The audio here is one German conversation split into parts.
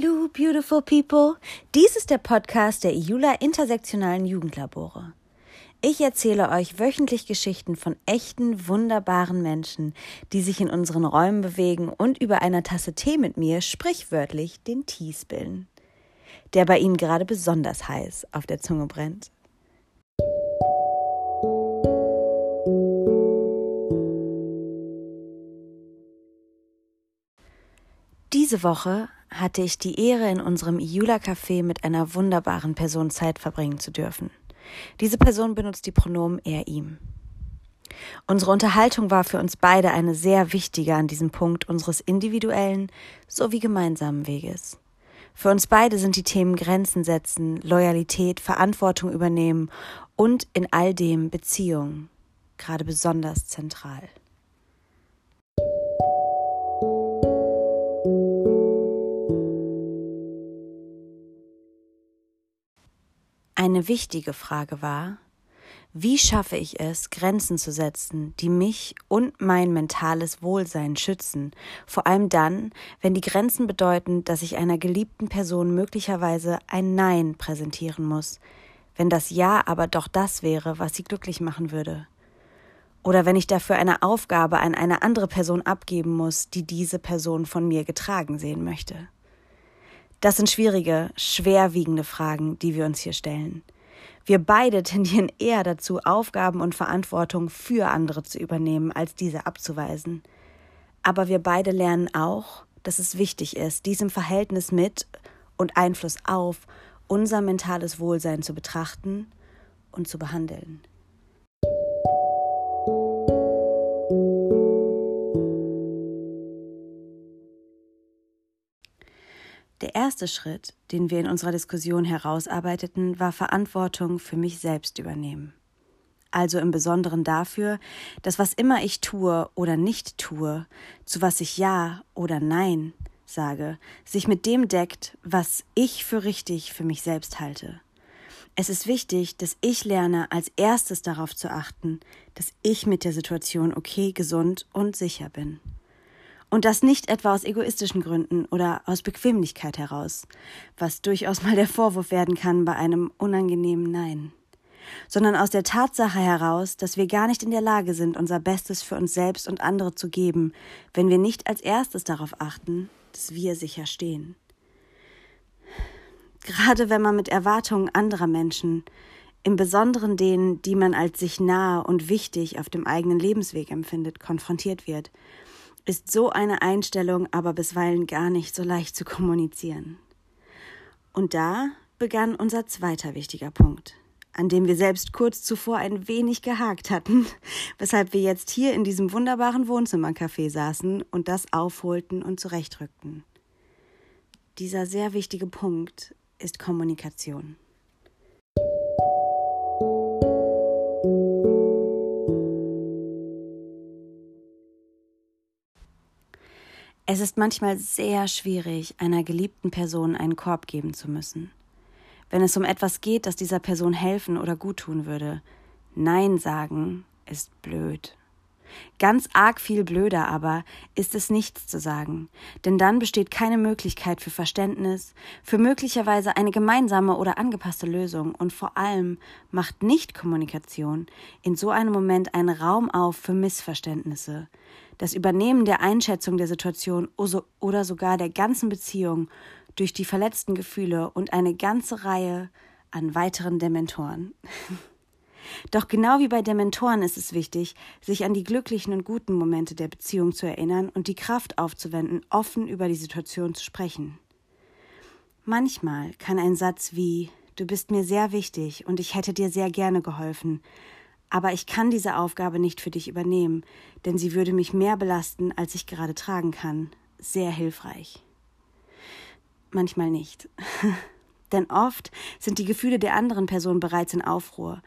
Hallo, beautiful people. Dies ist der Podcast der IULA Intersektionalen Jugendlabore. Ich erzähle euch wöchentlich Geschichten von echten, wunderbaren Menschen, die sich in unseren Räumen bewegen und über einer Tasse Tee mit mir sprichwörtlich den Tee spillen, der bei ihnen gerade besonders heiß auf der Zunge brennt. Diese Woche hatte ich die Ehre, in unserem Iula Café mit einer wunderbaren Person Zeit verbringen zu dürfen. Diese Person benutzt die Pronomen er, ihm. Unsere Unterhaltung war für uns beide eine sehr wichtige an diesem Punkt unseres individuellen sowie gemeinsamen Weges. Für uns beide sind die Themen Grenzen setzen, Loyalität, Verantwortung übernehmen und in all dem Beziehungen gerade besonders zentral. Eine wichtige Frage war, wie schaffe ich es, Grenzen zu setzen, die mich und mein mentales Wohlsein schützen, vor allem dann, wenn die Grenzen bedeuten, dass ich einer geliebten Person möglicherweise ein Nein präsentieren muss, wenn das Ja aber doch das wäre, was sie glücklich machen würde. Oder wenn ich dafür eine Aufgabe an eine andere Person abgeben muss, die diese Person von mir getragen sehen möchte. Das sind schwierige, schwerwiegende Fragen, die wir uns hier stellen. Wir beide tendieren eher dazu, Aufgaben und Verantwortung für andere zu übernehmen, als diese abzuweisen. Aber wir beide lernen auch, dass es wichtig ist, diesem Verhältnis mit und Einfluss auf unser mentales Wohlsein zu betrachten und zu behandeln. Erste Schritt, den wir in unserer Diskussion herausarbeiteten, war Verantwortung für mich selbst übernehmen. Also im Besonderen dafür, dass was immer ich tue oder nicht tue, zu was ich Ja oder Nein sage, sich mit dem deckt, was ich für richtig für mich selbst halte. Es ist wichtig, dass ich lerne, als erstes darauf zu achten, dass ich mit der Situation okay, gesund und sicher bin. Und das nicht etwa aus egoistischen Gründen oder aus Bequemlichkeit heraus, was durchaus mal der Vorwurf werden kann bei einem unangenehmen Nein, sondern aus der Tatsache heraus, dass wir gar nicht in der Lage sind, unser Bestes für uns selbst und andere zu geben, wenn wir nicht als erstes darauf achten, dass wir sicher stehen. Gerade wenn man mit Erwartungen anderer Menschen, im Besonderen denen, die man als sich nahe und wichtig auf dem eigenen Lebensweg empfindet, konfrontiert wird, ist so eine Einstellung aber bisweilen gar nicht so leicht zu kommunizieren. Und da begann unser zweiter wichtiger Punkt, an dem wir selbst kurz zuvor ein wenig gehakt hatten, weshalb wir jetzt hier in diesem wunderbaren Wohnzimmercafé saßen und das aufholten und zurechtrückten. Dieser sehr wichtige Punkt ist Kommunikation. Es ist manchmal sehr schwierig, einer geliebten Person einen Korb geben zu müssen. Wenn es um etwas geht, das dieser Person helfen oder guttun würde, Nein sagen ist blöd. Ganz arg viel blöder aber ist es nichts zu sagen, denn dann besteht keine Möglichkeit für Verständnis, für möglicherweise eine gemeinsame oder angepasste Lösung. Und vor allem macht Nichtkommunikation in so einem Moment einen Raum auf für Missverständnisse, das Übernehmen der Einschätzung der Situation oder sogar der ganzen Beziehung durch die verletzten Gefühle und eine ganze Reihe an weiteren Dementoren. Doch genau wie bei Dementoren ist es wichtig, sich an die glücklichen und guten Momente der Beziehung zu erinnern und die Kraft aufzuwenden, offen über die Situation zu sprechen. Manchmal kann ein Satz wie Du bist mir sehr wichtig und ich hätte dir sehr gerne geholfen aber ich kann diese Aufgabe nicht für dich übernehmen, denn sie würde mich mehr belasten, als ich gerade tragen kann. Sehr hilfreich. Manchmal nicht. denn oft sind die Gefühle der anderen Person bereits in Aufruhr.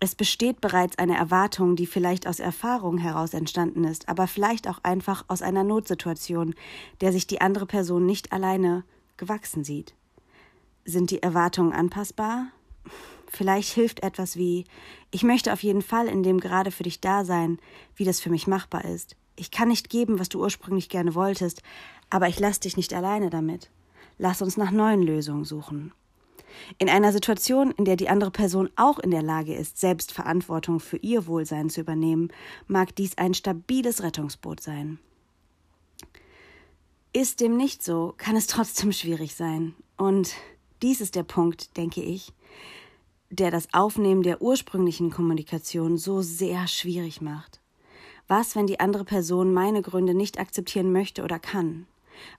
Es besteht bereits eine Erwartung, die vielleicht aus Erfahrung heraus entstanden ist, aber vielleicht auch einfach aus einer Notsituation, der sich die andere Person nicht alleine gewachsen sieht. Sind die Erwartungen anpassbar? Vielleicht hilft etwas wie Ich möchte auf jeden Fall in dem gerade für dich da sein, wie das für mich machbar ist. Ich kann nicht geben, was du ursprünglich gerne wolltest, aber ich lass dich nicht alleine damit. lass uns nach neuen Lösungen suchen. In einer Situation, in der die andere Person auch in der Lage ist, selbst Verantwortung für ihr Wohlsein zu übernehmen, mag dies ein stabiles Rettungsboot sein. Ist dem nicht so, kann es trotzdem schwierig sein. Und dies ist der Punkt, denke ich, der das Aufnehmen der ursprünglichen Kommunikation so sehr schwierig macht. Was, wenn die andere Person meine Gründe nicht akzeptieren möchte oder kann?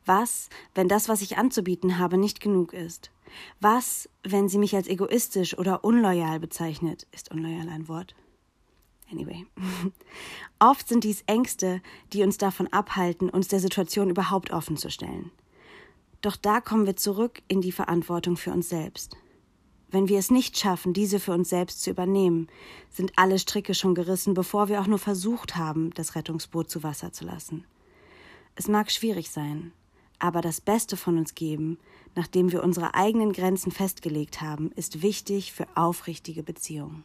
Was, wenn das, was ich anzubieten habe, nicht genug ist? Was, wenn sie mich als egoistisch oder unloyal bezeichnet? Ist unloyal ein Wort? Anyway. Oft sind dies Ängste, die uns davon abhalten, uns der Situation überhaupt offen zu stellen. Doch da kommen wir zurück in die Verantwortung für uns selbst. Wenn wir es nicht schaffen, diese für uns selbst zu übernehmen, sind alle Stricke schon gerissen, bevor wir auch nur versucht haben, das Rettungsboot zu Wasser zu lassen. Es mag schwierig sein, aber das Beste von uns geben, nachdem wir unsere eigenen Grenzen festgelegt haben, ist wichtig für aufrichtige Beziehungen.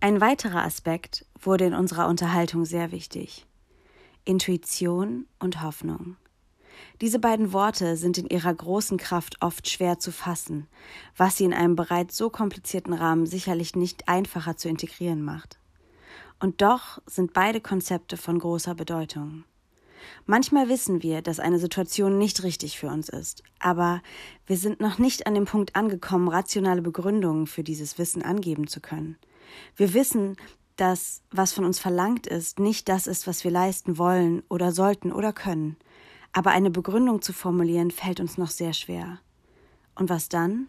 Ein weiterer Aspekt wurde in unserer Unterhaltung sehr wichtig. Intuition und Hoffnung. Diese beiden Worte sind in ihrer großen Kraft oft schwer zu fassen, was sie in einem bereits so komplizierten Rahmen sicherlich nicht einfacher zu integrieren macht. Und doch sind beide Konzepte von großer Bedeutung. Manchmal wissen wir, dass eine Situation nicht richtig für uns ist, aber wir sind noch nicht an dem Punkt angekommen, rationale Begründungen für dieses Wissen angeben zu können. Wir wissen, dass was von uns verlangt ist, nicht das ist, was wir leisten wollen oder sollten oder können. Aber eine Begründung zu formulieren fällt uns noch sehr schwer. Und was dann?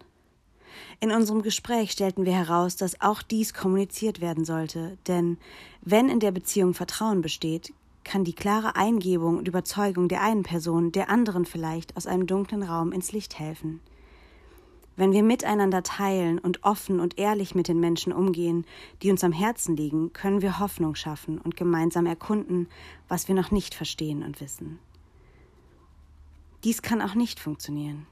In unserem Gespräch stellten wir heraus, dass auch dies kommuniziert werden sollte, denn wenn in der Beziehung Vertrauen besteht, kann die klare Eingebung und Überzeugung der einen Person der anderen vielleicht aus einem dunklen Raum ins Licht helfen. Wenn wir miteinander teilen und offen und ehrlich mit den Menschen umgehen, die uns am Herzen liegen, können wir Hoffnung schaffen und gemeinsam erkunden, was wir noch nicht verstehen und wissen. Dies kann auch nicht funktionieren.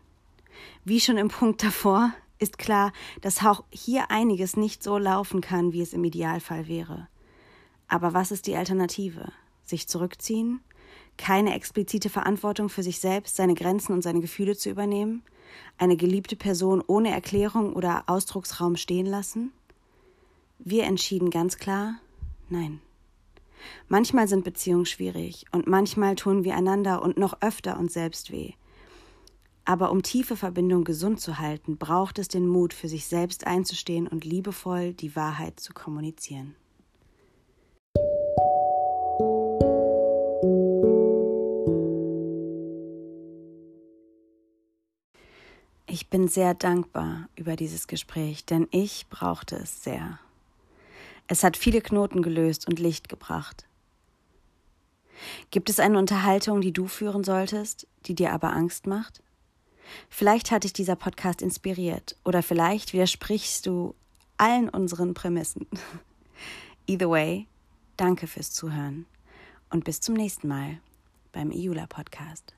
Wie schon im Punkt davor ist klar, dass auch hier einiges nicht so laufen kann, wie es im Idealfall wäre. Aber was ist die Alternative? Sich zurückziehen? Keine explizite Verantwortung für sich selbst, seine Grenzen und seine Gefühle zu übernehmen? eine geliebte Person ohne Erklärung oder Ausdrucksraum stehen lassen? Wir entschieden ganz klar Nein. Manchmal sind Beziehungen schwierig und manchmal tun wir einander und noch öfter uns selbst weh. Aber um tiefe Verbindung gesund zu halten, braucht es den Mut, für sich selbst einzustehen und liebevoll die Wahrheit zu kommunizieren. Ich bin sehr dankbar über dieses Gespräch, denn ich brauchte es sehr. Es hat viele Knoten gelöst und Licht gebracht. Gibt es eine Unterhaltung, die du führen solltest, die dir aber Angst macht? Vielleicht hat dich dieser Podcast inspiriert oder vielleicht widersprichst du allen unseren Prämissen. Either way, danke fürs Zuhören und bis zum nächsten Mal beim Iula Podcast.